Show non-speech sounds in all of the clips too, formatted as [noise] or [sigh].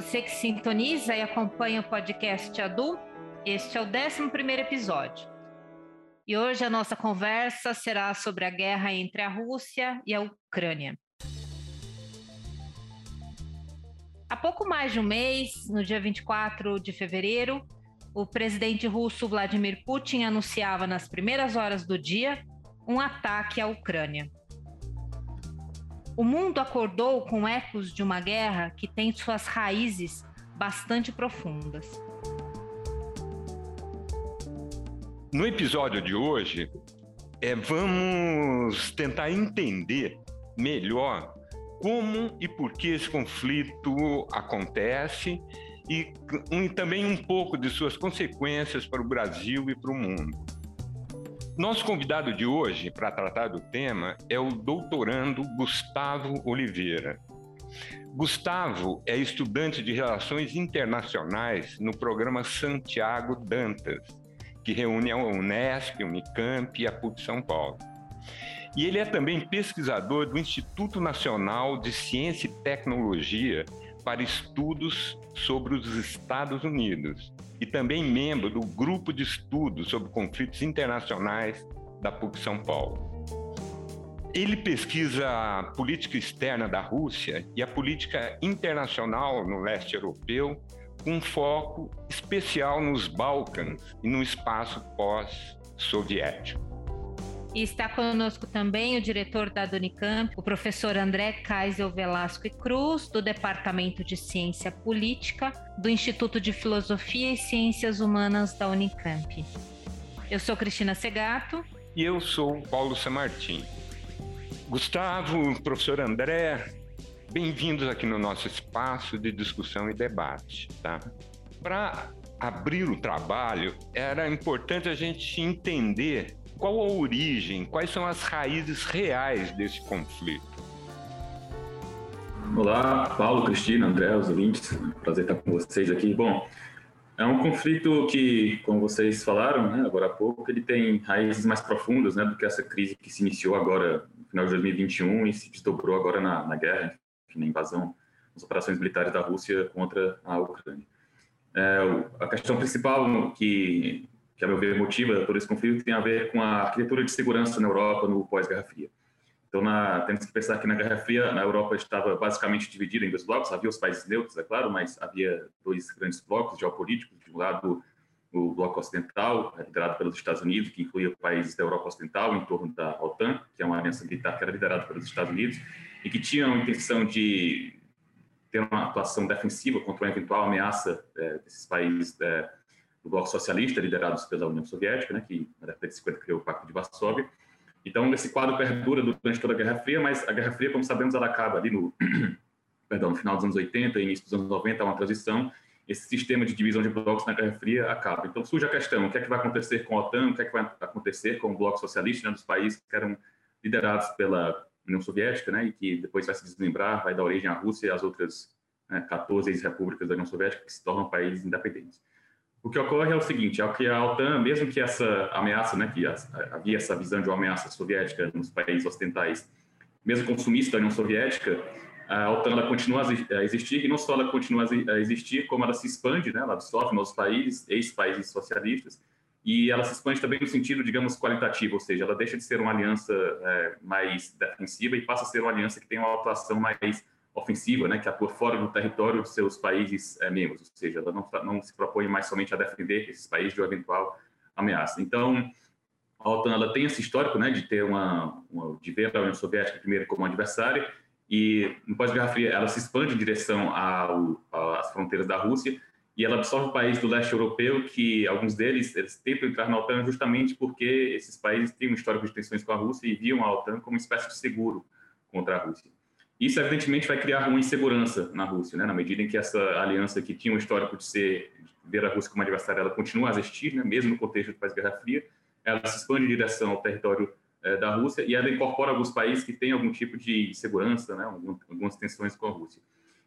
você que sintoniza e acompanha o podcast Adu. Este é o 11 episódio. E hoje a nossa conversa será sobre a guerra entre a Rússia e a Ucrânia. Há pouco mais de um mês, no dia 24 de fevereiro, o presidente russo Vladimir Putin anunciava nas primeiras horas do dia um ataque à Ucrânia. O mundo acordou com ecos de uma guerra que tem suas raízes bastante profundas. No episódio de hoje, é, vamos tentar entender melhor como e por que esse conflito acontece e um, também um pouco de suas consequências para o Brasil e para o mundo. Nosso convidado de hoje para tratar do tema é o doutorando Gustavo Oliveira. Gustavo é estudante de Relações Internacionais no programa Santiago Dantas, que reúne a Unesp, a Unicamp e a PUC São Paulo. E ele é também pesquisador do Instituto Nacional de Ciência e Tecnologia para Estudos sobre os Estados Unidos, e também membro do Grupo de Estudos sobre Conflitos Internacionais da PUC São Paulo. Ele pesquisa a política externa da Rússia e a política internacional no leste europeu, com foco especial nos Balcãs e no espaço pós-soviético. E está conosco também o diretor da Unicamp, o professor André Kaisel Velasco e Cruz, do Departamento de Ciência Política, do Instituto de Filosofia e Ciências Humanas da Unicamp. Eu sou Cristina Segato. E eu sou Paulo Samartim. Gustavo, professor André, bem-vindos aqui no nosso espaço de discussão e debate. Tá? Para abrir o trabalho, era importante a gente entender qual a origem, quais são as raízes reais desse conflito? Olá, Paulo, Cristina, André, os ouvintes, prazer estar com vocês aqui. Bom, é um conflito que, como vocês falaram né, agora há pouco, ele tem raízes mais profundas né, do que essa crise que se iniciou agora no final de 2021 e se desdobrou agora na, na guerra, na invasão, nas operações militares da Rússia contra a Ucrânia. É, a questão principal que que, a meu ver, motiva todo esse conflito, tem a ver com a arquitetura de segurança na Europa no pós-Guerra Fria. Então, na, temos que pensar que na Guerra Fria, a Europa estava basicamente dividida em dois blocos. Havia os países neutros, é claro, mas havia dois grandes blocos geopolíticos. De um lado, o bloco ocidental, liderado pelos Estados Unidos, que incluía países da Europa Ocidental em torno da OTAN, que é uma aliança militar que era liderada pelos Estados Unidos, e que tinha a intenção de ter uma atuação defensiva contra uma eventual ameaça é, desses países é, do bloco socialista, liderados pela União Soviética, né, que na década de 50 criou o Pacto de Varsóvia. Então, esse quadro perdura durante toda a Guerra Fria, mas a Guerra Fria, como sabemos, ela acaba ali no, [clears throat] perdão, no final dos anos 80 e início dos anos 90, há uma transição. Esse sistema de divisão de blocos na Guerra Fria acaba. Então, surge a questão: o que é que vai acontecer com a OTAN, o que é que vai acontecer com o bloco socialista né, dos países que eram liderados pela União Soviética, né, e que depois vai se desmembrar, vai dar origem à Rússia e às outras né, 14 ex-repúblicas da União Soviética que se tornam países independentes. O que ocorre é o seguinte, é que a OTAN, mesmo que essa ameaça, né, que havia essa visão de uma ameaça soviética nos países ocidentais, mesmo consumista da União Soviética, a OTAN ela continua a existir e não só ela continua a existir, como ela se expande, né, ela absorve novos países, ex-países socialistas, e ela se expande também no sentido, digamos, qualitativo, ou seja, ela deixa de ser uma aliança é, mais defensiva e passa a ser uma aliança que tem uma atuação mais ofensiva, né, que atua fora do território dos seus países é, membros, ou seja, ela não, não se propõe mais somente a defender esses países de uma eventual ameaça. Então, a OTAN ela tem esse histórico, né, de ter uma, uma de ver a União Soviética primeiro como adversária e no pós-guerra fria ela se expande em direção às fronteiras da Rússia e ela absorve países do leste europeu que alguns deles eles tentam entrar na OTAN justamente porque esses países têm um histórico de tensões com a Rússia e viam a OTAN como uma espécie de seguro contra a Rússia. Isso, evidentemente, vai criar uma insegurança na Rússia, né? na medida em que essa aliança que tinha um histórico de ser ver a Rússia como adversária, ela continua a existir, né? mesmo no contexto do pós-Guerra Fria, ela se expande em direção ao território eh, da Rússia e ela incorpora alguns países que têm algum tipo de segurança, né? algumas tensões com a Rússia.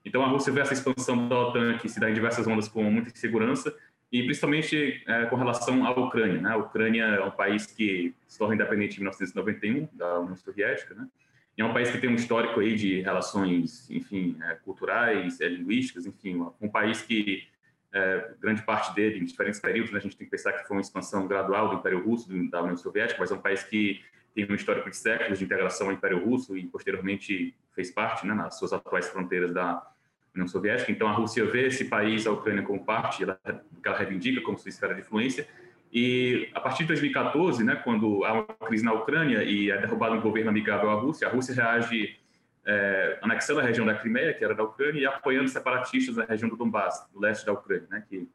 Então, a Rússia vê essa expansão da OTAN que se dá em diversas ondas com muita insegurança e principalmente eh, com relação à Ucrânia. Né? A Ucrânia é um país que se torna independente em 1991 da União Soviética, né? É um país que tem um histórico aí de relações, enfim, é, culturais, é, linguísticas, enfim, um país que é, grande parte dele, em diferentes períodos, né, a gente tem que pensar que foi uma expansão gradual do Império Russo, da União Soviética, mas é um país que tem um histórico de séculos de integração ao Império Russo e posteriormente fez parte, né, nas suas atuais fronteiras da União Soviética. Então a Rússia vê esse país, a Ucrânia, como parte, ela, ela reivindica como sua esfera de influência. E a partir de 2014, né, quando há uma crise na Ucrânia e é derrubado um governo amigável à Rússia, a Rússia reage é, anexando a região da Crimeia, que era da Ucrânia, e apoiando separatistas na região do Donbass, do leste da Ucrânia, né, que,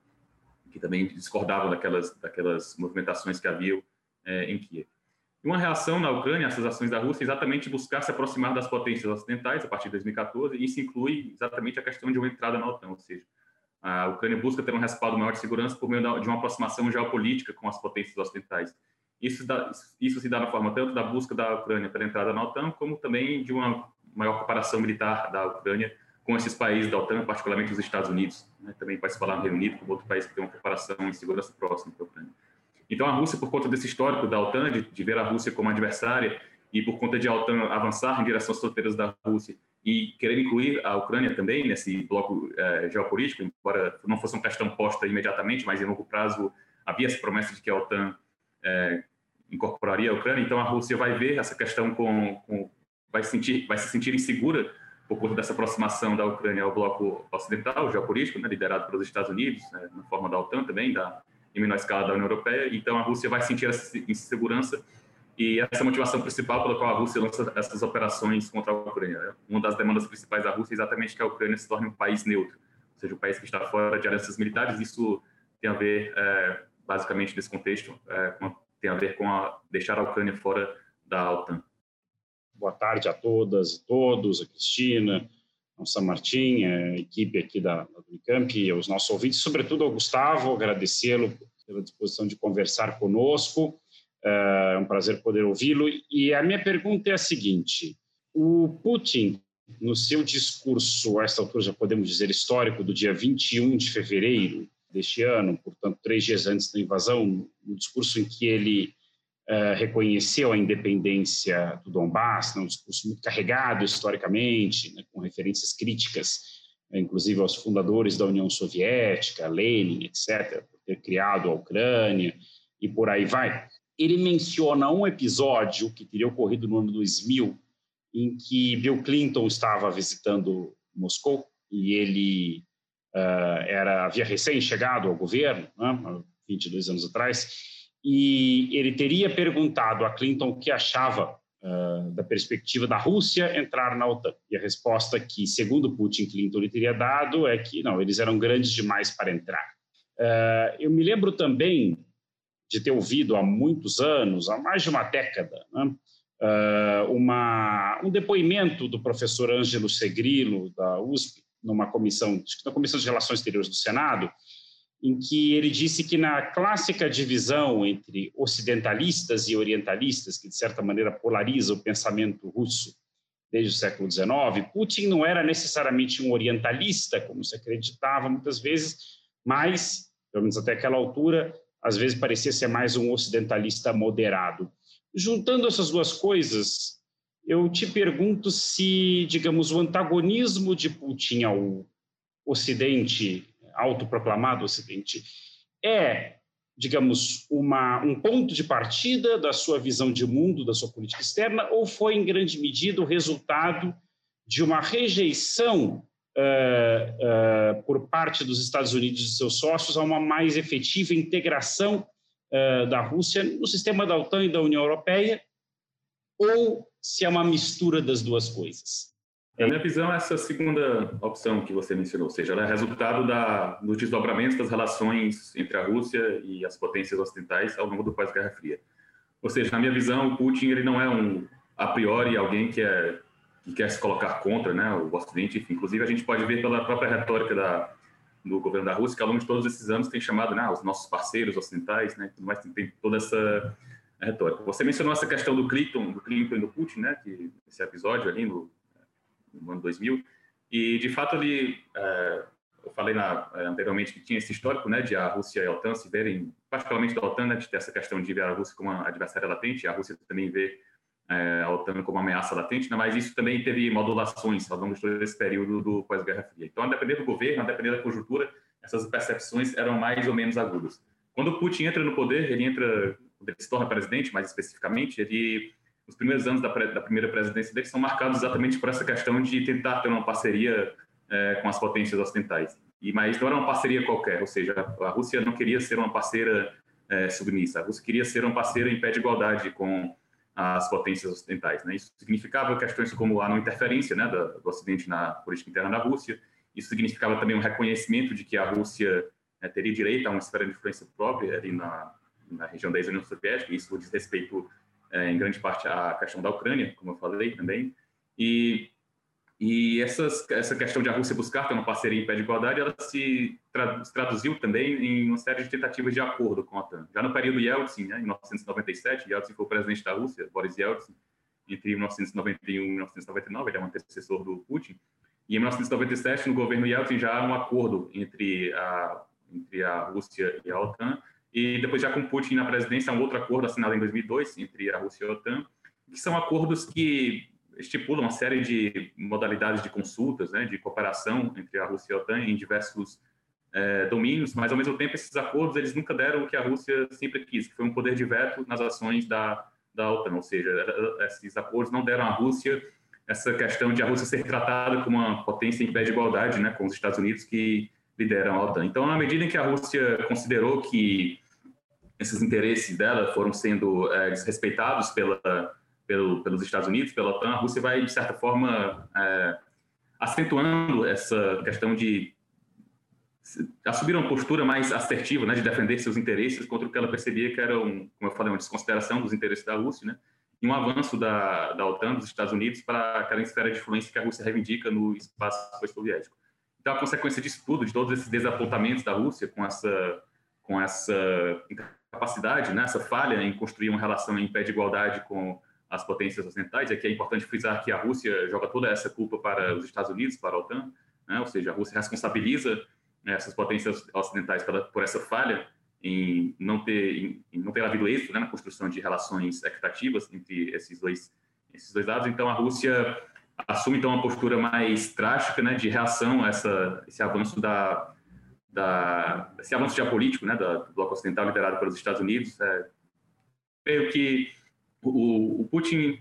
que também discordavam daquelas, daquelas movimentações que haviam é, em Kiev. E uma reação na Ucrânia a essas ações da Rússia é exatamente buscar se aproximar das potências ocidentais a partir de 2014, e isso inclui exatamente a questão de uma entrada na OTAN, ou seja, a Ucrânia busca ter um respaldo maior de segurança por meio de uma aproximação geopolítica com as potências ocidentais. Isso, dá, isso se dá na forma tanto da busca da Ucrânia pela entrada na OTAN, como também de uma maior cooperação militar da Ucrânia com esses países da OTAN, particularmente os Estados Unidos. Né? Também pode se falar no Reino Unido, como outro país que tem uma cooperação em segurança próxima com a Ucrânia. Então, a Rússia, por conta desse histórico da OTAN, de, de ver a Rússia como adversária, e por conta de a OTAN avançar em direção às fronteiras da Rússia e querer incluir a Ucrânia também nesse bloco é, geopolítico, embora não fosse uma questão posta imediatamente, mas em longo prazo havia essa promessa de que a OTAN é, incorporaria a Ucrânia. Então, a Rússia vai ver essa questão com, com vai, sentir, vai se sentir insegura por conta dessa aproximação da Ucrânia ao bloco ocidental, geopolítico, né, liderado pelos Estados Unidos, né, na forma da OTAN também, da, em menor escala da União Europeia. Então, a Rússia vai sentir essa insegurança e essa é a motivação principal pela qual a Rússia lança essas operações contra a Ucrânia. Né. Uma das demandas principais da Rússia é exatamente que a Ucrânia se torne um país neutro, ou seja, um país que está fora de alianças militares. Isso tem a ver, é, basicamente, nesse contexto, é, com, tem a ver com a, deixar a Ucrânia fora da OTAN. Boa tarde a todas e todos, a Cristina, ao São Martim, a equipe aqui da, da Unicamp e os nossos ouvintes, sobretudo ao Gustavo, agradecê-lo pela disposição de conversar conosco. É um prazer poder ouvi-lo. E a minha pergunta é a seguinte: o Putin, no seu discurso, a esta altura já podemos dizer histórico, do dia 21 de fevereiro deste ano, portanto, três dias antes da invasão, no discurso em que ele uh, reconheceu a independência do Donbass, né, um discurso muito carregado historicamente, né, com referências críticas, inclusive aos fundadores da União Soviética, Lenin, etc., por ter criado a Ucrânia e por aí vai. Ele menciona um episódio que teria ocorrido no ano 2000, em que Bill Clinton estava visitando Moscou e ele uh, era havia recém chegado ao governo, né, 22 anos atrás, e ele teria perguntado a Clinton o que achava uh, da perspectiva da Rússia entrar na OTAN. E a resposta que, segundo Putin, Clinton lhe teria dado é que não, eles eram grandes demais para entrar. Uh, eu me lembro também de ter ouvido há muitos anos, há mais de uma década, né, uh, uma, um depoimento do professor Ângelo Segrilo, da USP, numa comissão, na Comissão de Relações Exteriores do Senado, em que ele disse que na clássica divisão entre ocidentalistas e orientalistas, que de certa maneira polariza o pensamento russo desde o século XIX, Putin não era necessariamente um orientalista, como se acreditava muitas vezes, mas, pelo menos até aquela altura, às vezes parecia ser mais um ocidentalista moderado. Juntando essas duas coisas, eu te pergunto se, digamos, o antagonismo de Putin ao Ocidente autoproclamado Ocidente, é, digamos, uma, um ponto de partida da sua visão de mundo, da sua política externa, ou foi, em grande medida, o resultado de uma rejeição uh, uh, por parte dos Estados Unidos e seus sócios a uma mais efetiva integração uh, da Rússia no sistema da OTAN e da União Europeia, ou se é uma mistura das duas coisas? Na minha visão, essa segunda opção que você mencionou, ou seja, ela é resultado da, dos desdobramentos das relações entre a Rússia e as potências ocidentais ao longo do pós-Guerra Fria. Ou seja, na minha visão, o Putin ele não é um a priori alguém que, é, que quer se colocar contra né, o Ocidente. Enfim, inclusive, a gente pode ver pela própria retórica da, do governo da Rússia que ao longo de todos esses anos tem chamado né, os nossos parceiros ocidentais, né, tem toda essa retórica. Você mencionou essa questão do Clinton, do Clinton e do Putin, né, que esse episódio ali no no ano 2000. E, de fato, ele, é, eu falei na, é, anteriormente que tinha esse histórico né, de a Rússia e a OTAN se verem, particularmente da OTAN, né, de ter essa questão de ver a Rússia como uma adversária latente, a Rússia também vê é, a OTAN como ameaça latente, né? mas isso também teve modulações ao longo de todo esse período do pós-Guerra Fria. Então, a depender do governo, a depender da conjuntura, essas percepções eram mais ou menos agudas. Quando o Putin entra no poder, ele entra, ele se torna presidente, mais especificamente, ele os primeiros anos da, da, primeira presidência dele são marcados exatamente por essa questão de tentar ter uma parceria é, com as potências ocidentais. E mas não era uma parceria qualquer, ou seja, a Rússia não queria ser uma parceira é, submissa, a Rússia queria ser uma parceira em pé de igualdade com as potências ocidentais. Né? Isso significava questões como a não interferência né, do, do Ocidente na política interna da Rússia. Isso significava também um reconhecimento de que a Rússia né, teria direito a uma esfera de influência própria ali na, na região da ex-União Soviética. Isso diz respeito, é, em grande parte, à questão da Ucrânia, como eu falei também. E e essas, essa questão de a Rússia buscar ter uma parceria em pé de igualdade, ela se, traduziu também em uma série de tentativas de acordo com a OTAN. Já no período Yeltsin, né, em 1997, Yeltsin foi o presidente da Rússia, Boris Yeltsin, entre 1991 e 1999, ele é um antecessor do Putin. E em 1997, no governo Yeltsin, já há um acordo entre a, entre a Rússia e a OTAN. E depois, já com Putin na presidência, um outro acordo assinado em 2002 entre a Rússia e a OTAN, que são acordos que estipula uma série de modalidades de consultas, né, de cooperação entre a Rússia e a OTAN em diversos é, domínios, mas ao mesmo tempo esses acordos eles nunca deram o que a Rússia sempre quis, que foi um poder de veto nas ações da, da OTAN, ou seja, esses acordos não deram à Rússia essa questão de a Rússia ser tratada como uma potência em pé de igualdade, né, com os Estados Unidos que lideram a OTAN. Então, na medida em que a Rússia considerou que esses interesses dela foram sendo é, desrespeitados pela pelo, pelos Estados Unidos, pela OTAN, a Rússia vai, de certa forma, é, acentuando essa questão de assumir uma postura mais assertiva, né, de defender seus interesses contra o que ela percebia que era, um, como eu falei, uma desconsideração dos interesses da Rússia, né, e um avanço da, da OTAN, dos Estados Unidos, para aquela esfera de influência que a Rússia reivindica no espaço pós-soviético. Então, a consequência disso tudo, de todos esses desapontamentos da Rússia com essa, com essa incapacidade, né, essa falha em construir uma relação em pé de igualdade com as potências ocidentais. Aqui é importante frisar que a Rússia joga toda essa culpa para os Estados Unidos, para a OTAN, né? ou seja, a Rússia responsabiliza né, essas potências ocidentais pela, por essa falha em não ter, em, em não ter havido êxito né, na construção de relações equitativas entre esses dois, esses dois lados. Então, a Rússia assume então uma postura mais drástica né, de reação a essa, esse avanço da, da esse avanço geopolítico né, do bloco ocidental liderado pelos Estados Unidos. É, que o, o Putin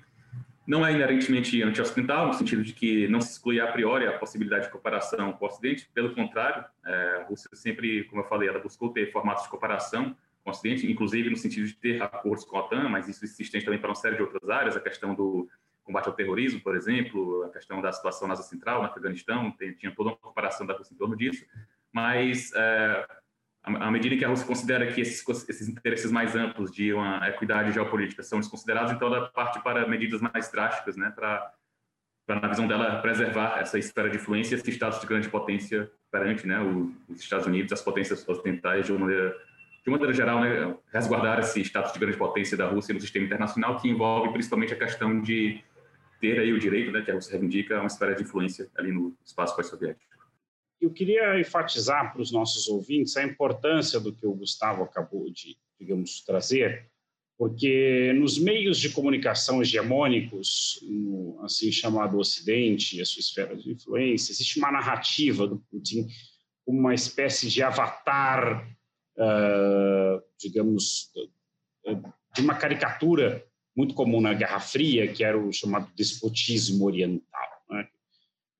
não é inerentemente anti-ocidental, no sentido de que não se exclui a priori a possibilidade de cooperação com o Ocidente, pelo contrário, é, a Rússia sempre, como eu falei, ela buscou ter formatos de cooperação com o Ocidente, inclusive no sentido de ter acordos com a OTAN, mas isso se estende também para uma série de outras áreas, a questão do combate ao terrorismo, por exemplo, a questão da situação na Ásia Central, no Afeganistão, tem, tinha toda uma cooperação da Rússia em torno disso, mas é, à medida que a Rússia considera que esses, esses, interesses mais amplos de uma equidade geopolítica são desconsiderados, então ela parte para medidas mais drásticas, né, para, na visão dela, preservar essa esfera de influência, esse status de grande potência perante né, os Estados Unidos, as potências ocidentais, de uma maneira, de uma maneira geral, né, resguardar esse status de grande potência da Rússia no sistema internacional, que envolve principalmente a questão de ter aí o direito, né, que a Rússia reivindica, uma esfera de influência ali no espaço pós-soviético. Eu queria enfatizar para os nossos ouvintes a importância do que o Gustavo acabou de, digamos, trazer, porque nos meios de comunicação hegemônicos, no assim chamado Ocidente e a sua esfera de influência, existe uma narrativa do Putin como uma espécie de avatar, uh, digamos, de uma caricatura muito comum na Guerra Fria, que era o chamado despotismo oriental.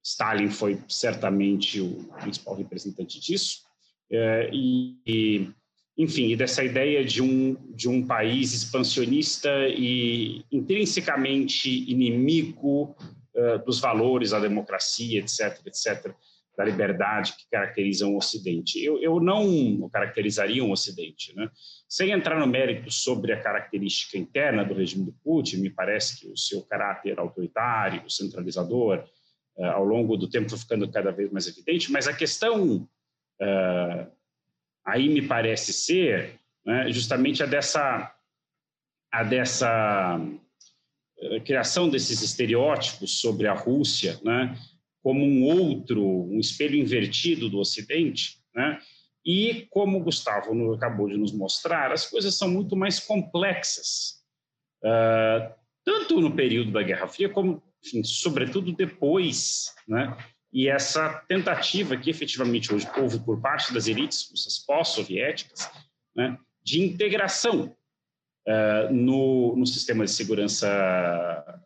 Stalin foi certamente o principal representante disso. É, e, enfim, dessa ideia de um, de um país expansionista e intrinsecamente inimigo uh, dos valores da democracia, etc., etc., da liberdade que caracterizam o Ocidente. Eu, eu não caracterizaria um Ocidente. Né? Sem entrar no mérito sobre a característica interna do regime do Putin, me parece que o seu caráter autoritário, centralizador, ao longo do tempo ficando cada vez mais evidente, mas a questão uh, aí me parece ser né, justamente a dessa, a dessa uh, criação desses estereótipos sobre a Rússia, né, como um outro, um espelho invertido do Ocidente, né, e como o Gustavo acabou de nos mostrar, as coisas são muito mais complexas. Uh, tanto no período da Guerra Fria como, enfim, sobretudo depois, né? E essa tentativa que efetivamente hoje houve por parte das elites russas pós-soviéticas, né, de integração uh, no, no sistema de segurança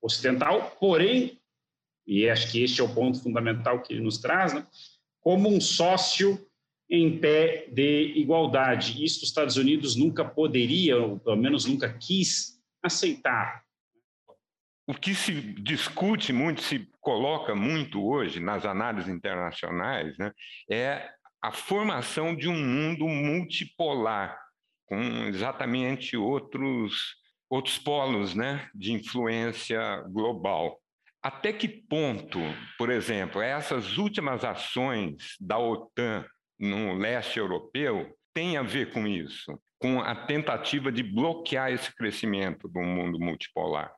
ocidental, porém, e acho que este é o ponto fundamental que ele nos traz, né, como um sócio em pé de igualdade. Isso os Estados Unidos nunca poderia, ou pelo menos nunca quis, aceitar. O que se discute muito, se coloca muito hoje nas análises internacionais, né, é a formação de um mundo multipolar, com exatamente outros, outros polos né, de influência global. Até que ponto, por exemplo, essas últimas ações da OTAN no leste europeu têm a ver com isso, com a tentativa de bloquear esse crescimento do mundo multipolar?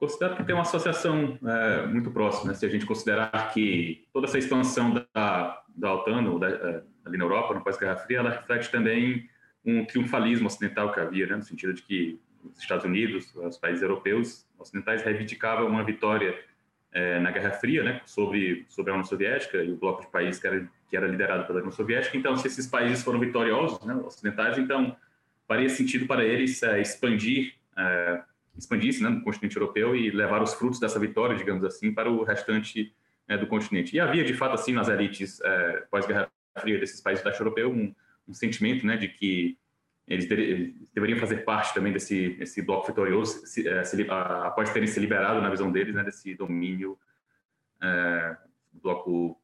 Considero que tem uma associação é, muito próxima, né? se a gente considerar que toda essa expansão da, da OTAN da, é, ali na Europa, no pós-Guerra Fria, ela reflete também um triunfalismo ocidental que havia, né? no sentido de que os Estados Unidos, os países europeus ocidentais reivindicavam uma vitória é, na Guerra Fria, né, sobre sobre a União Soviética e o bloco de países que era que era liderado pela União Soviética. Então, se esses países foram vitoriosos, né, ocidentais, então faria sentido para eles é, expandir é, expandir-se né, no continente europeu e levar os frutos dessa vitória, digamos assim, para o restante é, do continente. E havia, de fato, assim, nas elites é, pós-Guerra Fria desses países da europeu um, um sentimento né, de que eles, deveriam fazer parte também desse, desse bloco vitorioso, se, é, se, a, após terem se liberado, na visão deles, né, desse domínio é, do bloco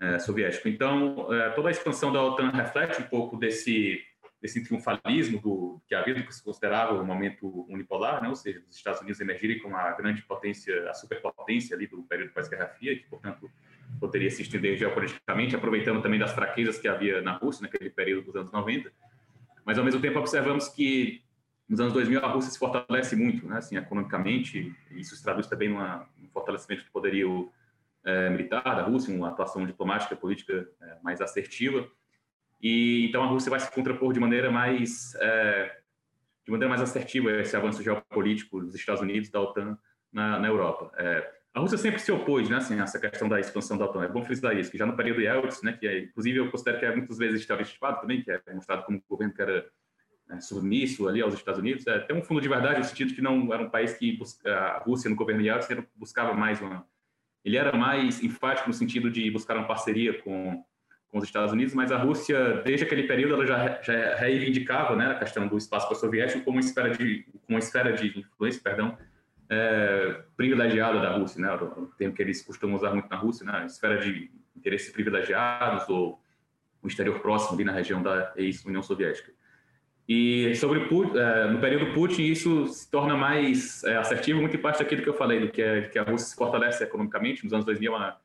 é, soviético. Então, é, toda a expansão da OTAN reflete um pouco desse, desse triunfalismo do, que havia do que se considerava o momento unipolar, né, ou seja, os Estados Unidos emergirem como a grande potência, a superpotência ali do período pós-Guerra Fria, que, portanto, poderia se estender geopoliticamente, aproveitando também das fraquezas que havia na Rússia naquele período dos anos 90 mas ao mesmo tempo observamos que nos anos 2000 a Rússia se fortalece muito, né, assim, economicamente, isso se traduz também numa, num fortalecimento do poderio é, militar da Rússia, uma atuação diplomática, política é, mais assertiva, e então a Rússia vai se contrapor de maneira mais é, de maneira mais assertiva a esse avanço geopolítico dos Estados Unidos da OTAN na, na Europa. É, a Rússia sempre se opôs, né, assim, a essa questão da expansão da OTAN. É bom frisar isso, que já no período Yeltsin, né, que é, inclusive eu considero que é muitas vezes estereotipado também, que é mostrado como um governo que era né, submisso ali aos Estados Unidos, é, tem um fundo de verdade no sentido que não era um país que busca, a Rússia no governo Yeltsin buscava mais uma ele era mais enfático no sentido de buscar uma parceria com, com os Estados Unidos, mas a Rússia, desde aquele período, ela já, já reivindicava né, a questão do espaço soviético como uma esfera de, uma esfera de influência, perdão, é, privilegiada da Rússia, né? O termo que eles costumam usar muito na Rússia, né? Esfera de interesses privilegiados ou o exterior próximo ali na região da ex-União Soviética. E sobre é, no período Putin isso se torna mais é, assertivo, muito em parte daquilo que eu falei, do que, é, que a Rússia se fortalece economicamente. Nos anos 2000 é,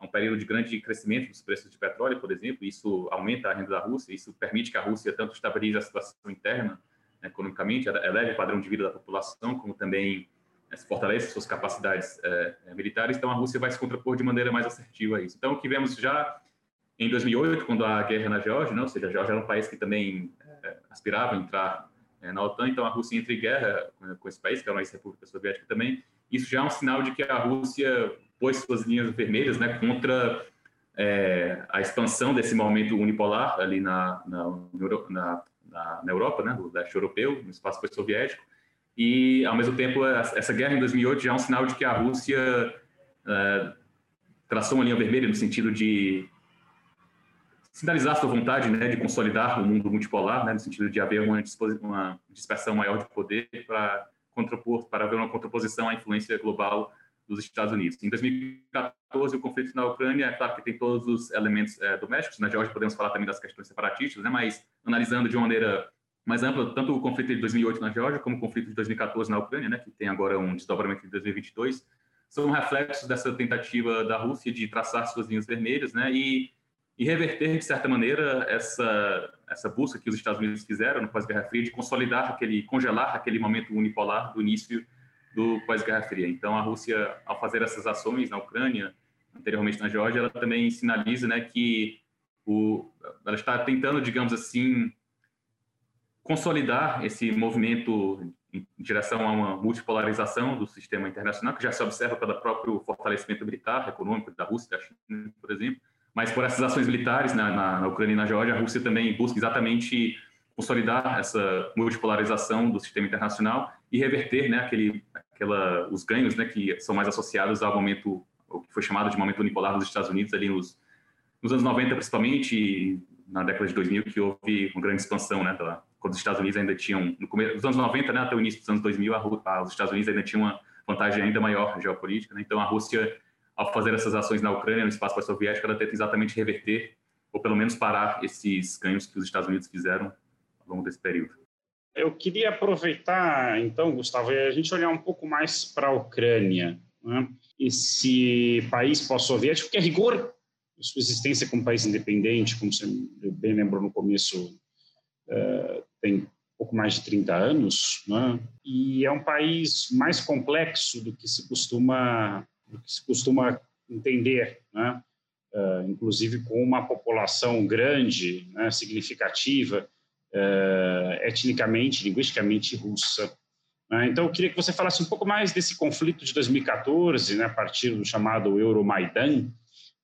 é um período de grande crescimento dos preços de petróleo, por exemplo. Isso aumenta a renda da Rússia, isso permite que a Rússia tanto estabilize a situação interna economicamente, eleve o padrão de vida da população, como também né, fortalece suas capacidades é, é, militares, então a Rússia vai se contrapor de maneira mais assertiva a isso. Então, o que vemos já em 2008, quando a guerra na Geórgia, não, ou seja, a Geórgia era um país que também é, aspirava a entrar é, na OTAN, então a Rússia entra em guerra com, com esse país, que é uma ex-república soviética também, isso já é um sinal de que a Rússia pôs suas linhas vermelhas né, contra é, a expansão desse momento unipolar ali na, na, na, na Europa, né, do leste europeu, no espaço soviético, e, ao mesmo tempo, essa guerra em 2008 já é um sinal de que a Rússia uh, traçou uma linha vermelha no sentido de sinalizar sua vontade né, de consolidar o mundo multipolar, né, no sentido de haver uma, uma dispersão maior de poder para contrapor, para haver uma contraposição à influência global dos Estados Unidos. Em 2014, o conflito na Ucrânia, é claro que tem todos os elementos é, domésticos, na Geórgia podemos falar também das questões separatistas, né, mas analisando de uma maneira mais ampla, tanto o conflito de 2008 na Geórgia, como o conflito de 2014 na Ucrânia, né, que tem agora um desdobramento em 2022, são reflexos dessa tentativa da Rússia de traçar suas linhas vermelhas né, e, e reverter, de certa maneira, essa, essa busca que os Estados Unidos fizeram no pós-Guerra Fria de consolidar aquele, congelar aquele momento unipolar do início do pós-Guerra Fria. Então, a Rússia, ao fazer essas ações na Ucrânia, anteriormente na Geórgia, ela também sinaliza né, que o, ela está tentando, digamos assim, consolidar esse movimento direção a uma multipolarização do sistema internacional, que já se observa pelo próprio fortalecimento militar, econômico da Rússia, da China, por exemplo, mas por essas ações militares na, na, na Ucrânia e na Geórgia, a Rússia também busca exatamente consolidar essa multipolarização do sistema internacional e reverter né, aquele, aquela, os ganhos né, que são mais associados ao momento, o que foi chamado de momento unipolar dos Estados Unidos ali nos, nos anos 90, principalmente, e na década de 2000, que houve uma grande expansão, né, da, quando os Estados Unidos ainda tinham, no começo dos anos 90, né, até o início dos anos 2000, a, a, os Estados Unidos ainda tinham uma vantagem ainda maior geopolítica, né, então a Rússia, ao fazer essas ações na Ucrânia, no espaço pós-soviético, ela tenta exatamente reverter, ou pelo menos parar esses ganhos que os Estados Unidos fizeram ao longo desse período. Eu queria aproveitar, então, Gustavo, e a gente olhar um pouco mais para a Ucrânia, né? esse país pós-soviético, que a rigor, sua existência como país independente, como você bem lembrou no começo, uh, tem pouco mais de 30 anos, né? e é um país mais complexo do que se costuma, do que se costuma entender, né? Uh, inclusive com uma população grande, né, significativa, uh, etnicamente, linguisticamente russa. Né? Então, eu queria que você falasse um pouco mais desse conflito de 2014, né, a partir do chamado Euromaidan,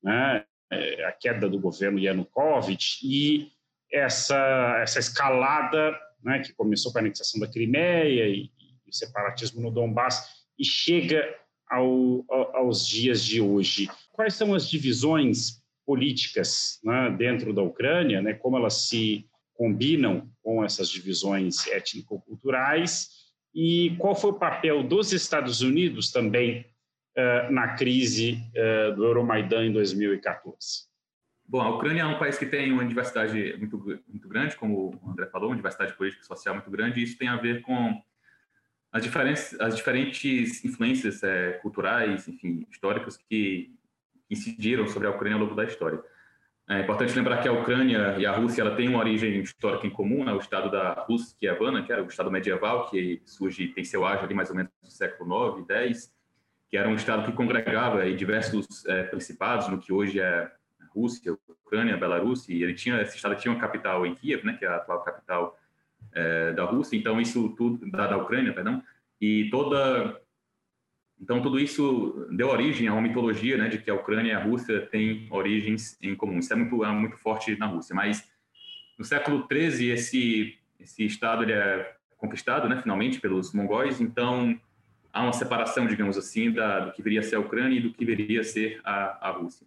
né, é, a queda do governo Yanukovych e essa, essa escalada né, que começou com a anexação da Crimeia e, o separatismo no Donbass e chega ao, aos dias de hoje. Quais são as divisões políticas né, dentro da Ucrânia, né, como elas se combinam com essas divisões étnico-culturais e qual foi o papel dos Estados Unidos também uh, na crise uh, do Euromaidan em 2014? Bom, a Ucrânia é um país que tem uma diversidade muito, muito grande, como o André falou, uma diversidade política e social muito grande, e isso tem a ver com as diferentes, as diferentes influências é, culturais, enfim, históricas que incidiram sobre a Ucrânia ao longo da história. É importante lembrar que a Ucrânia e a Rússia ela uma origem histórica em comum, né? o estado da Rússia, Havana, que era o estado medieval, que surge, tem seu auge ali mais ou menos no século IX, X, que era um estado que congregava aí, diversos é, principados no que hoje é Rússia, Ucrânia, Belarus, e ele tinha, esse estado tinha uma capital em Kiev, né, que é a atual capital é, da Rússia, então isso tudo, da, da Ucrânia, perdão, e toda então, tudo isso deu origem a uma mitologia né, de que a Ucrânia e a Rússia têm origens em comum. Isso é muito, é muito forte na Rússia. Mas, no século XIII, esse, esse estado ele é conquistado, né, finalmente, pelos mongóis. Então, há uma separação, digamos assim, da, do que viria a ser a Ucrânia e do que viria a ser a, a Rússia.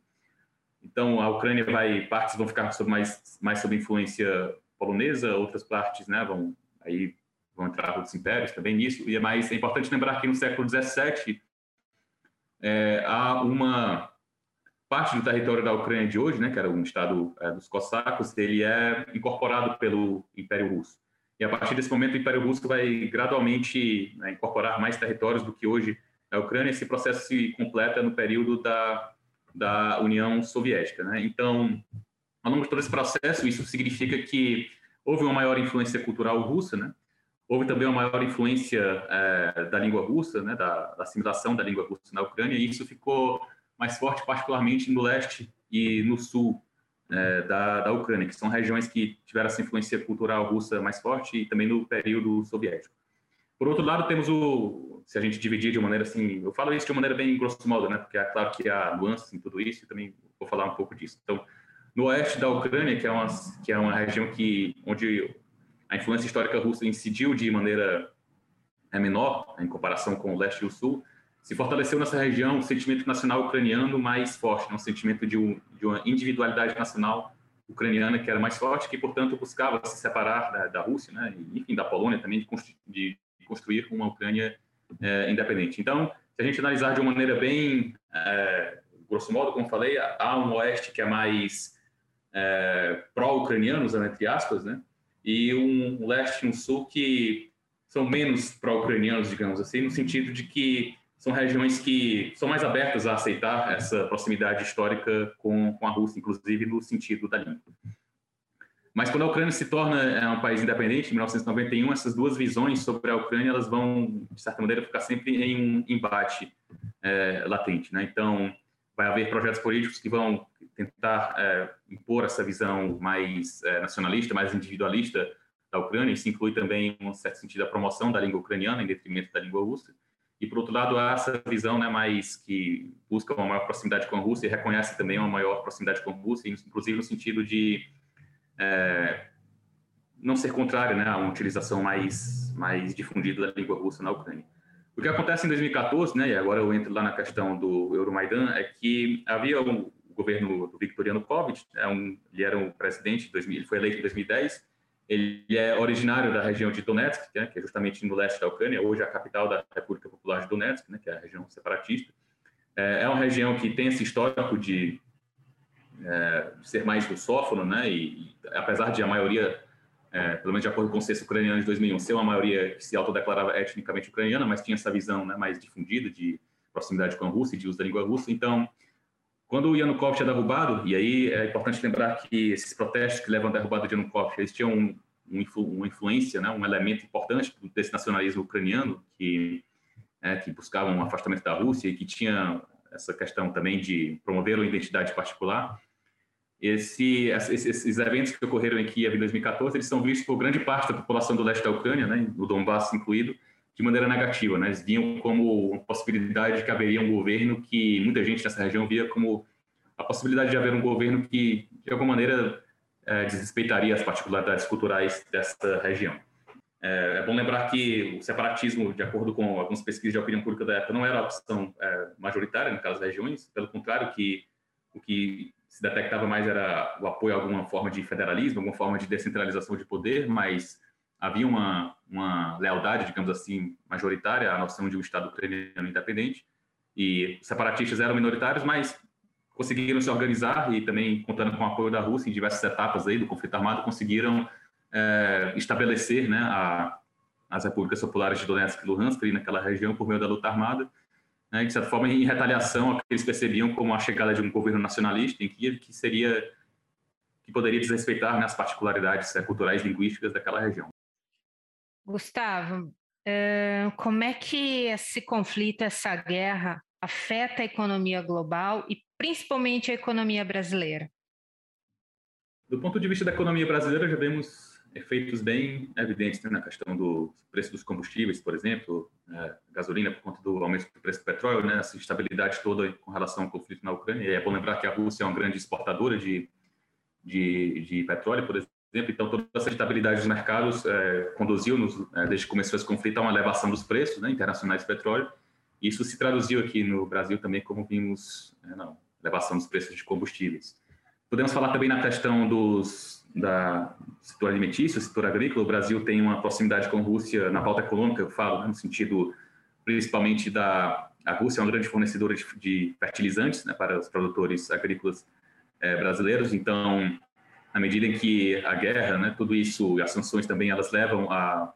Então, a Ucrânia vai, partes vão ficar sob mais, mais sob influência polonesa, outras partes né, vão, aí vão entrar outros impérios também nisso. E é mais é importante lembrar que no século XVII é, há uma parte do território da Ucrânia de hoje, né, que era um estado é, dos cossacos, ele é incorporado pelo Império Russo. E a partir desse momento, o Império Russo vai gradualmente né, incorporar mais territórios do que hoje a Ucrânia. Esse processo se completa no período da, da União Soviética. Né? Então, ao longo de todo esse processo, isso significa que houve uma maior influência cultural russa, né? Houve também uma maior influência é, da língua russa, né, da, da, assimilação da língua russa na Ucrânia, e isso ficou mais forte, particularmente no leste e no sul é, da, da Ucrânia, que são regiões que tiveram essa influência cultural russa mais forte e também no período soviético. Por outro lado, temos o, se a gente dividir de maneira assim, eu falo isso de uma maneira bem grosso modo, né, porque é claro que há nuances em tudo isso e também vou falar um pouco disso. Então, no oeste da Ucrânia, que é uma, que é uma região que, onde a influência histórica russa incidiu de maneira é, menor em comparação com o leste e o sul, se fortaleceu nessa região um sentimento nacional ucraniano mais forte, né? um sentimento de, um, de, uma individualidade nacional ucraniana que era mais forte, que, portanto, buscava se separar da, da Rússia, né? e, enfim, da Polônia também, de, de construir uma Ucrânia é, independente. Então, se a gente analisar de uma maneira bem, é, grosso modo, como falei, há um oeste que é mais é, pró-ucraniano, usando entre aspas, né? E um leste e um sul que são menos pró-ucranianos, digamos assim, no sentido de que são regiões que são mais abertas a aceitar essa proximidade histórica com, com a Rússia, inclusive no sentido da língua. Mas quando a Ucrânia se torna é, um país independente, em 1991, essas duas visões sobre a Ucrânia elas vão, de certa maneira, ficar sempre em um embate é, latente. Né? Então, vai haver projetos políticos que vão tentar é, impor essa visão mais é, nacionalista, mais individualista da Ucrânia, isso inclui também, em um certo sentido, a promoção da língua ucraniana em detrimento da língua russa. E, por outro lado, há essa visão né, mais que busca uma maior proximidade com a Rússia e reconhece também uma maior proximidade com a Rússia, inclusive no sentido de é, não ser contrário né, a uma utilização mais, mais difundida da língua russa na Ucrânia. O que acontece em 2014, né, e agora eu entro lá na questão do Euromaidan, é que havia um governo do Viktor Yanukovych, é um, ele era um presidente, 2000, ele foi eleito em 2010, ele é originário da região de Donetsk, né, que é justamente no leste da Ucrânia, hoje é a capital da República Popular de Donetsk, né, que é a região separatista. É, é uma região que tem esse histórico de, é, de ser mais russófono, né, e, e, apesar de a maioria, é, pelo menos de acordo com o censo ucraniano de 2001, ser uma maioria que se autodeclarava etnicamente ucraniana, mas tinha essa visão né, mais difundida de proximidade com a Rússia e de uso da língua russa. Então, quando o Yanukovych é derrubado, e aí é importante lembrar que esses protestos que levam à derrubada de Yanukovych, eles tinham um, um, uma influência, né, um elemento importante desse nacionalismo ucraniano, que, é, que buscava um afastamento da Rússia e que tinha essa questão também de promover uma identidade particular. Esse, esses, esses, eventos que ocorreram em Kiev em 2014, eles são vistos por grande parte da população do leste da Ucrânia, né, no Donbass incluído, de maneira negativa, né? Eles viam como uma possibilidade de que haveria um governo que muita gente nessa região via como a possibilidade de haver um governo que, de alguma maneira, é, desrespeitaria as particularidades culturais dessa região. É, é, bom lembrar que o separatismo, de acordo com algumas pesquisas de opinião pública da época, não era a opção é, majoritária naquelas regiões, pelo contrário, que o que se detectava mais era o apoio a alguma forma de federalismo, alguma forma de descentralização de poder, mas havia uma, uma lealdade, digamos assim, majoritária à noção de um Estado ucraniano independente, e separatistas eram minoritários, mas conseguiram se organizar e também, contando com o apoio da Rússia em diversas etapas aí do conflito armado, conseguiram é, estabelecer né, a, as repúblicas populares de Donetsk e Luhansk ali naquela região por meio da luta armada, né, de certa forma em retaliação ao que eles percebiam como a chegada de um governo nacionalista em Kiev, que seria que poderia desrespeitar né, as particularidades é, culturais e linguísticas daquela região. Gustavo, como é que esse conflito, essa guerra, afeta a economia global e principalmente a economia brasileira? Do ponto de vista da economia brasileira, já vemos efeitos bem evidentes né, na questão do preço dos combustíveis, por exemplo, é, gasolina por conta do aumento do preço do petróleo, né, essa instabilidade toda com relação ao conflito na Ucrânia. E é bom lembrar que a Rússia é uma grande exportadora de, de, de petróleo, por Então, toda essa estabilidade dos mercados é, conduziu, nos, é, desde que começou esse conflito, a uma elevação dos preços né, internacionais do petróleo. Isso se traduziu aqui no Brasil também, como vimos, é, não, elevação dos preços de combustíveis. Podemos falar também na questão dos, da setor alimentício, setor agrícola. O Brasil tem uma proximidade com a Rússia na pauta econômica, eu falo, né, no sentido principalmente da a Rússia é uma grande fornecedora de, de fertilizantes né, para os produtores agrícolas é, brasileiros. Então, na medida em que a guerra, né, tudo isso, as sanções também, elas levam a,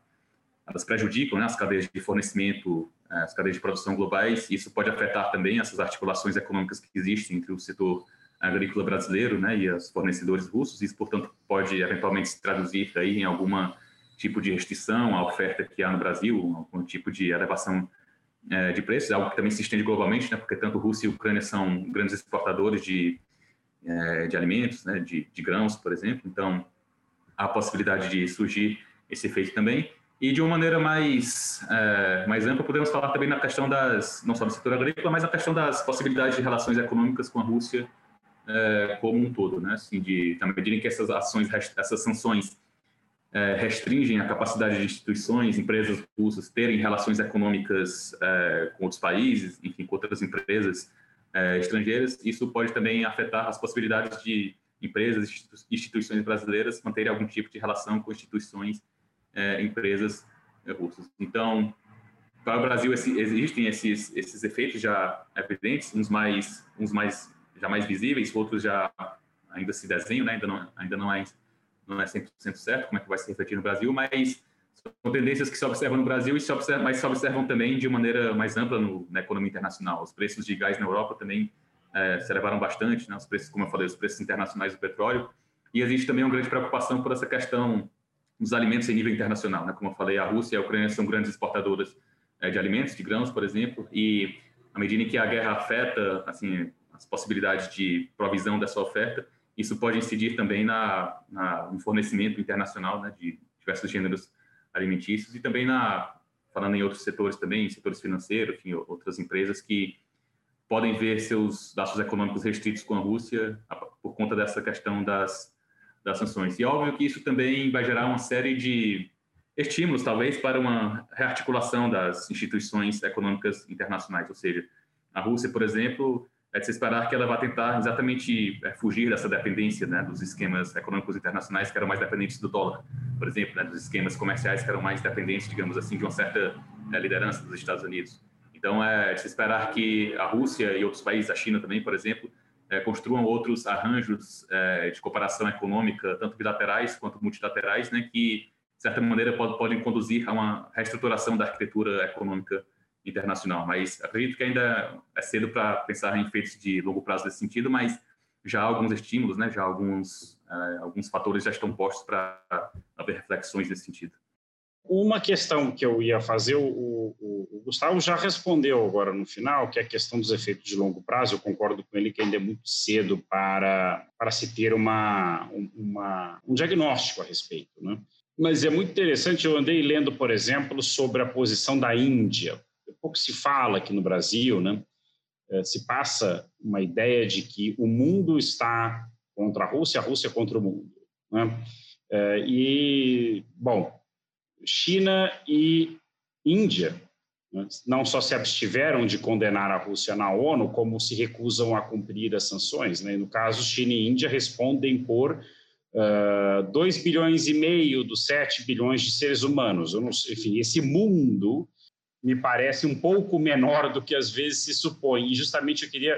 elas prejudicam né, as cadeias de fornecimento, eh, as cadeias de produção globais, e isso pode afetar também essas articulações econômicas que existem entre o setor agrícola brasileiro né, e os fornecedores russos, isso, portanto, pode eventualmente se traduzir aí em alguma tipo de restrição à oferta que há no Brasil, algum tipo de elevação é, de preços, algo que também se estende globalmente, né, porque tanto Rússia e Ucrânia são grandes exportadores de é, de alimentos, né, de, de, grãos, por exemplo. Então, há a possibilidade de surgir esse efeito também. E de uma maneira mais, é, mais ampla, podemos falar também na questão das, não só do setor agrícola, mas na questão das possibilidades de relações econômicas com a Rússia é, como um todo, né? Assim, de, na medida em que essas ações, essas sanções é, restringem a capacidade de instituições, empresas russas terem relações econômicas é, com outros países, enfim, com outras empresas, é, estrangeiras, isso pode também afetar as possibilidades de empresas, instituições brasileiras manterem algum tipo de relação com instituições, é, empresas é, russas. Então, para o Brasil esse, existem esses, esses efeitos já evidentes, uns mais, uns mais já mais visíveis, outros já ainda se desenham, né? ainda não, ainda não é não é 100% certo como é que vai se refletir no Brasil, mas são tendências que se observam no Brasil e se observam, mas se observam também de maneira mais ampla no, na economia internacional. Os preços de gás na Europa também é, se elevaram bastante, né? os preços, como eu falei, os preços internacionais do petróleo. E existe também uma grande preocupação por essa questão dos alimentos em nível internacional. Né? Como eu falei, a Rússia e a Ucrânia são grandes exportadoras é, de alimentos, de grãos, por exemplo, e à medida em que a guerra afeta assim, as possibilidades de provisão dessa oferta, isso pode incidir também na, na no fornecimento internacional né, de diversos gêneros alimentícios e também na falando em outros setores também, setores financeiros, enfim, outras empresas que podem ver seus laços econômicos restritos com a Rússia por conta dessa questão das, das sanções. E óbvio que isso também vai gerar uma série de estímulos, talvez, para uma rearticulação das instituições econômicas internacionais. Ou seja, a Rússia, por exemplo, é de se esperar que ela vá tentar exatamente é, fugir dessa dependência né, dos esquemas econômicos internacionais que eram mais dependentes do dólar, por exemplo, né, dos esquemas comerciais que eram mais dependentes, digamos assim, de uma certa é, liderança dos Estados Unidos. Então, é de se esperar que a Rússia e outros países, a China também, por exemplo, é, construam outros arranjos é, de cooperação econômica, tanto bilaterais quanto multilaterais, né, que de certa maneira, pode, podem conduzir a uma reestruturação da arquitetura econômica internacional. Mas acredito que ainda é cedo para pensar em efeitos de longo prazo nesse sentido, mas já alguns estímulos, né, já alguns, uh, alguns fatores já estão postos para haver reflexões nesse sentido. Uma questão que eu ia fazer, o, o, o, Gustavo já respondeu agora no final, que é a questão dos efeitos de longo prazo. Eu concordo com ele que ainda é muito cedo para, para se ter uma, uma, um diagnóstico a respeito. Né? Mas é muito interessante, eu andei lendo, por exemplo, sobre a posição da Índia. Pouco se fala aqui no Brasil, né? É, se passa uma ideia de que o mundo está contra a Rússia, a Rússia contra o mundo. Né? É, e, bom, China e Índia né, não só se abstiveram de condenar a Rússia na ONU, como se recusam a cumprir as sanções. Né? No caso, China e Índia respondem por uh, ah, 2 bilhões e meio dos 7 bilhões de seres humanos. Não, enfim, esse mundo me parece um pouco menor do que às vezes se supõe. E justamente eu queria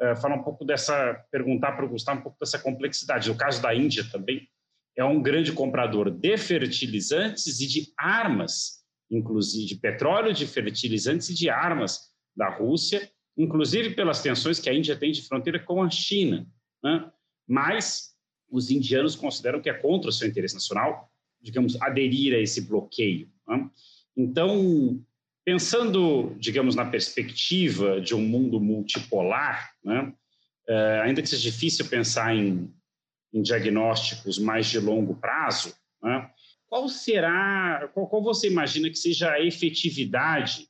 uh, falar um pouco dessa, perguntar para o Gustavo um pouco dessa complexidade. No caso da Índia também, é um grande comprador de fertilizantes e de armas, inclusive de petróleo, de fertilizantes e de armas da Rússia, inclusive pelas tensões que a Índia tem de fronteira com a China. Né? Mas os indianos consideram que é contra o seu interesse nacional, digamos, aderir a esse bloqueio. Né? Então, pensando, digamos, na perspectiva de um mundo multipolar, né, é, ainda que seja difícil pensar em, em diagnósticos mais de longo prazo, né, qual será, qual, qual você imagina que seja a efetividade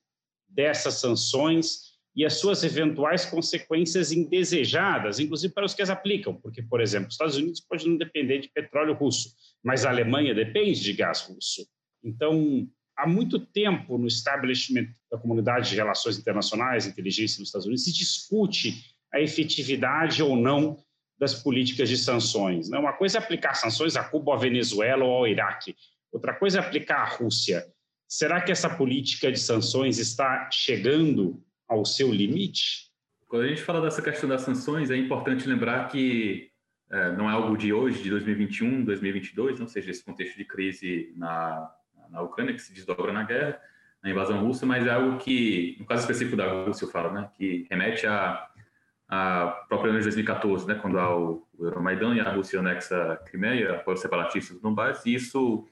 dessas sanções e as suas eventuais consequências indesejadas, inclusive para os que as aplicam, porque, por exemplo, os Estados Unidos pode não depender de petróleo russo, mas a Alemanha depende de gás russo. Então, há muito tempo no establishment da comunidade de relações internacionais, inteligência nos Estados Unidos, se discute a efetividade ou não das políticas de sanções. Né? Uma coisa é aplicar sanções a Cuba, à Venezuela ou ao Iraque, outra coisa é aplicar à Rússia. Será que essa política de sanções está chegando ao seu limite? Quando a gente fala dessa questão das sanções, é importante lembrar que é, não é algo de hoje, de 2021, 2022, não seja esse contexto de crise na, na Ucrânia, que se desdobra na guerra, na invasão russa, mas é algo que, no caso específico da Rússia, eu falo, né, que remete a própria ano de 2014, né, quando há o, o Euromaidan e a Rússia anexa a Crimeia, apoio separatista do Donbass, e isso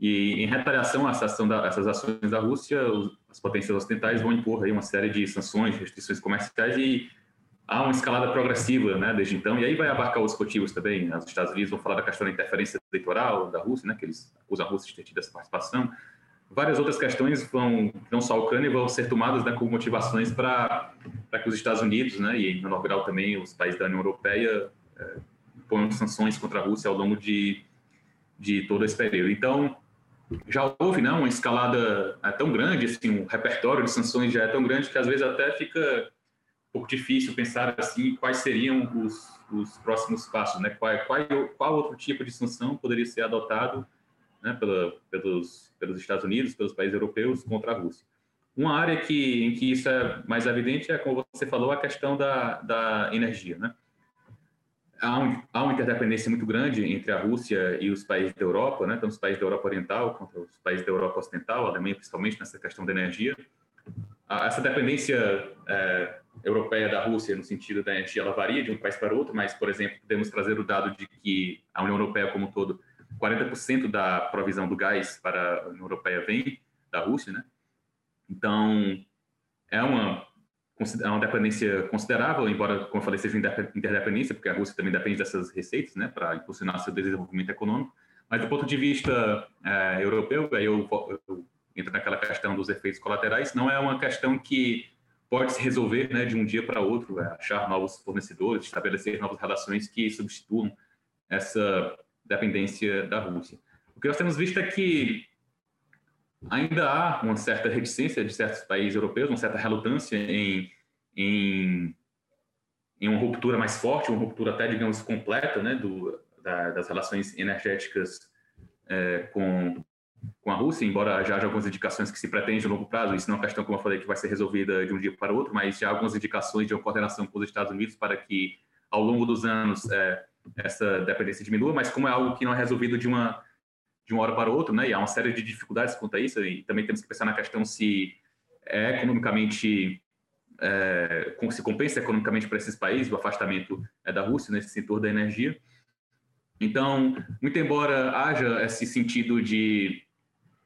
e em retaliação a essas ações da Rússia, os, as potências ocidentais vão impor aí uma série de sanções, restrições comerciais e há uma escalada progressiva, né, desde então. E aí vai abarcar os motivos também. Os Estados Unidos vão falar da questão da interferência eleitoral da Rússia, né, que eles acusam a Rússia de ter tido essa participação. Várias outras questões vão, não só a Ucrânia, vão ser tomadas né, como motivações para que os Estados Unidos, né, e no geral também os países da União Europeia, é, ponham sanções contra a Rússia ao longo de, de todo esse período. Então, já houve não, uma escalada é, tão grande, assim, um repertório de sanções já é tão grande que às vezes até fica pouco difícil pensar assim quais seriam os, os próximos passos, né? Qual, qual, qual outro tipo de sanção poderia ser adotado né, pela, pelos, pelos Estados Unidos, pelos países europeus contra a Rússia. Uma área que, em que isso é mais evidente é, como você falou, a questão da, da energia, né? há, um, há uma interdependência muito grande entre a Rússia e os países da Europa, né? tanto os países da Europa Oriental quanto os países da Europa Ocidental, a Alemanha principalmente nessa questão da energia. Essa dependência é, europeia da Rússia, no sentido da energia, ela varia de um país para outro, mas, por exemplo, podemos trazer o dado de que a União Europeia como um todo, 40% da provisão do gás para a União Europeia vem da Rússia, né? Então, é uma é uma dependência considerável, embora, como eu falei, seja interdependência, porque a Rússia também depende dessas receitas, né, para impulsionar seu desenvolvimento econômico, Mas do ponto de vista é, europeu, aí eu, eu entro naquela questão dos efeitos colaterais, não é uma questão que pode se resolver né, de um dia para outro, é, achar novos fornecedores, estabelecer novas relações que substituam essa dependência da Rússia. O que nós temos visto é que ainda há uma certa reticência de certos países europeus, uma certa relutância em, em, em uma ruptura mais forte, uma ruptura até, digamos, completa né, do, da, das relações energéticas é, com, com a Rússia, embora já haja algumas indicações que se pretende a longo prazo, isso não é uma questão, como eu falei, que vai ser resolvida de um dia para o outro, mas já há algumas indicações de uma coordenação com os Estados Unidos para que, ao longo dos anos, é, essa dependência diminua, mas como é algo que não é resolvido de uma de uma hora para outra, né? E há uma série de dificuldades quanto a isso, e também temos que pensar na questão se é economicamente é, se compensa economicamente para esses países o afastamento é, da Rússia nesse setor da energia. Então, muito embora haja esse sentido de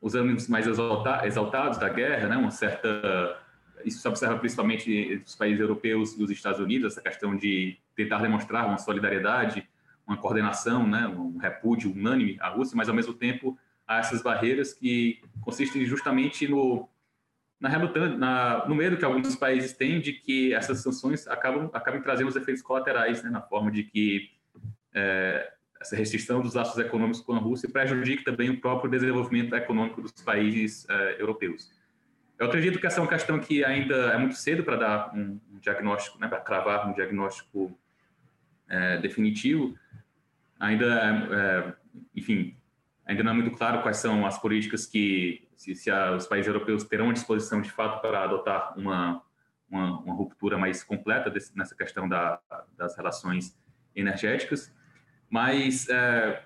os ânimos mais exaltados da guerra, né, uma certa isso se observa principalmente dos países europeus e dos Estados Unidos, essa questão de tentar demonstrar uma solidariedade uma coordenação, né, um repúdio unânime à Rússia, mas ao mesmo tempo há essas barreiras que consistem justamente no na na, no medo que alguns países têm de que essas sanções acabam acabem trazendo os efeitos colaterais, né, na forma de que é, essa restrição dos laços econômicos com a Rússia prejudique também o próprio desenvolvimento econômico dos países é, europeus. Eu acredito que essa é uma questão que ainda é muito cedo para dar um, um diagnóstico, né, para cravar um diagnóstico é, definitivo, ainda, é, enfim, ainda não é muito claro quais são as políticas que se, se a, os países europeus terão à disposição de fato para adotar uma, uma, uma ruptura mais completa desse, nessa questão da, das relações energéticas. Mas é,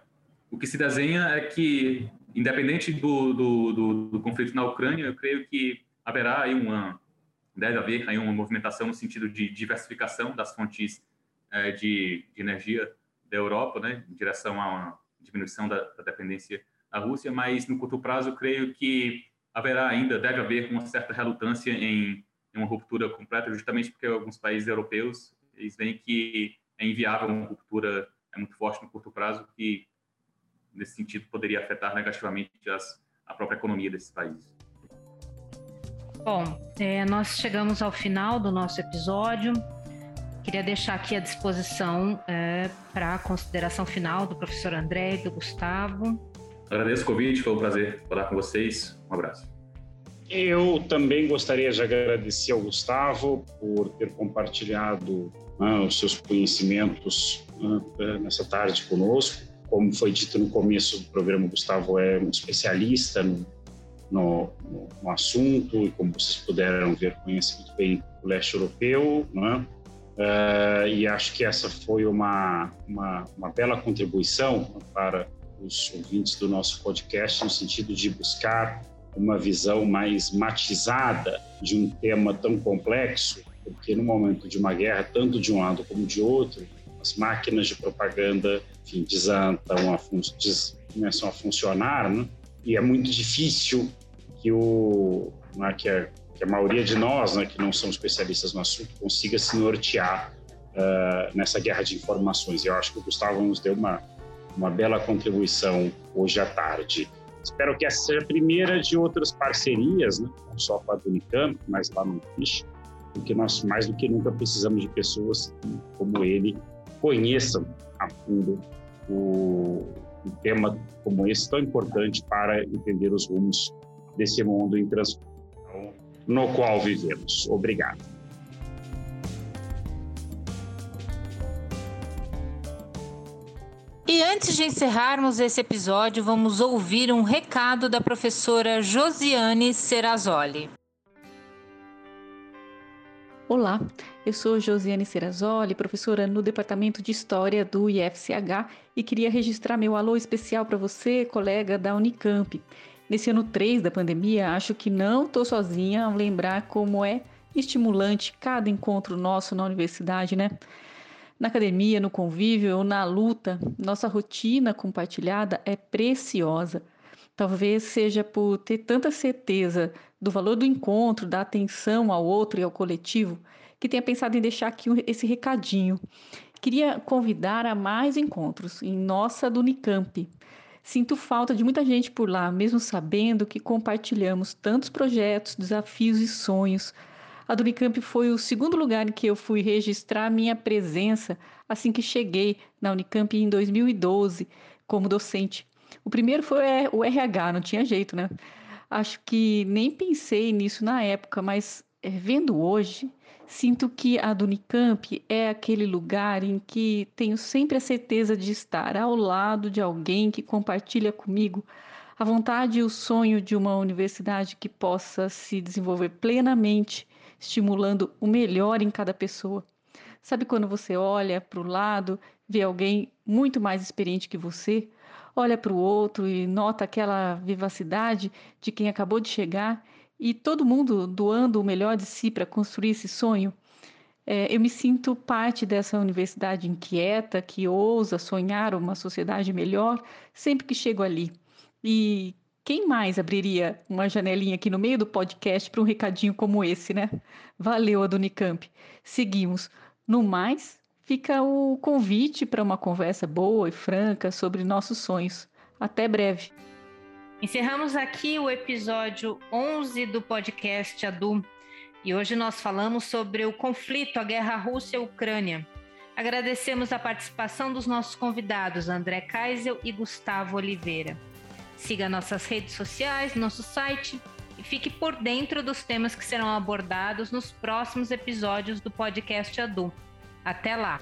o que se desenha é que, independente do, do, do, do, conflito na Ucrânia, eu creio que haverá aí uma deve haver aí uma movimentação no sentido de diversificação das fontes é, de, de energia da Europa, né, em direção a uma diminuição da, da dependência da Rússia, mas no curto prazo creio que haverá ainda, deve haver uma certa relutância em, em uma ruptura completa, justamente porque alguns países europeus eles veem que é inviável uma ruptura é muito forte no curto prazo que nesse sentido poderia afetar negativamente as, a própria economia desses países. Bom, é, nós chegamos ao final do nosso episódio. Queria deixar aqui à disposição é, para a consideração final do professor André e do Gustavo. Agradeço o convite, foi um prazer falar com vocês. Um abraço. Eu também gostaria de agradecer ao Gustavo por ter compartilhado né, os seus conhecimentos né, nessa tarde conosco. Como foi dito no começo do programa, o Gustavo é um especialista no, no, no, assunto e, como vocês puderam ver, conhece muito bem o leste europeu. Né? Uh, e acho que essa foi uma, uma, uma, bela contribuição para os ouvintes do nosso podcast, no sentido de buscar uma visão mais matizada de um tema tão complexo, porque no momento de uma guerra, tanto de um lado como de outro, as máquinas de propaganda enfim, a fun des começam a funcionar, né? e é muito difícil que, o, né, que a que a maioria de nós, né, que não somos especialistas no assunto, consiga se nortear uh, nessa guerra de informações. Eu acho que o Gustavo nos deu uma, uma bela contribuição hoje à tarde. Espero que essa seja a primeira de outras parcerias, né? não só com a do Unicamp, mas lá no FISH, porque nós mais do que nunca precisamos de pessoas como ele, conheçam a fundo o, um tema como esse tão importante para entender os rumos desse mundo em transformação no qual vivemos. Obrigado. E antes de encerrarmos esse episódio, vamos ouvir um recado da professora Josiane Serrazoli. Olá, eu sou Josiane Serrazoli, professora no Departamento de História do IFCH e queria registrar meu alô especial para você, colega da Unicamp. Nesse ano 3 da pandemia, acho que não estou sozinha ao lembrar como é estimulante cada encontro nosso na universidade, né? Na academia, no convívio ou na luta, nossa rotina compartilhada é preciosa. Talvez seja por ter tanta certeza do valor do encontro, da atenção ao outro e ao coletivo, que tenha pensado em deixar aqui esse recadinho. Queria convidar a mais encontros em nossa do Unicamp. Sinto falta de muita gente por lá, mesmo sabendo que compartilhamos tantos projetos, desafios e sonhos. A Unicamp foi o segundo lugar em que eu fui registrar minha presença assim que cheguei na Unicamp em 2012 como docente. O primeiro foi o RH, não tinha jeito, né? Acho que nem pensei nisso na época, mas é, vendo hoje, sinto que a Unicamp é aquele lugar em que tenho sempre a certeza de estar ao lado de alguém que compartilha comigo a vontade e o sonho de uma universidade que possa se desenvolver plenamente, estimulando o melhor em cada pessoa. Sabe quando você olha para o lado, vê alguém muito mais experiente que você, olha para o outro e nota aquela vivacidade de quem acabou de chegar e todo mundo doando o melhor de si para construir esse sonho? É, eu me sinto parte dessa universidade inquieta que ousa sonhar uma sociedade melhor sempre que chego ali. E quem mais abriria uma janelinha aqui no meio do podcast para um recadinho como esse, né? Valeu, Adunicamp. Seguimos. No mais, fica o convite para uma conversa boa e franca sobre nossos sonhos. Até breve. Encerramos aqui o episódio 11 do podcast Adu e hoje nós falamos sobre o conflito, a guerra Rússia-Ucrânia. Agradecemos a participação dos nossos convidados, André Kaisel e Gustavo Oliveira. Siga nossas redes sociais, nosso site e fique por dentro dos temas que serão abordados nos próximos episódios do podcast Adu. Até lá!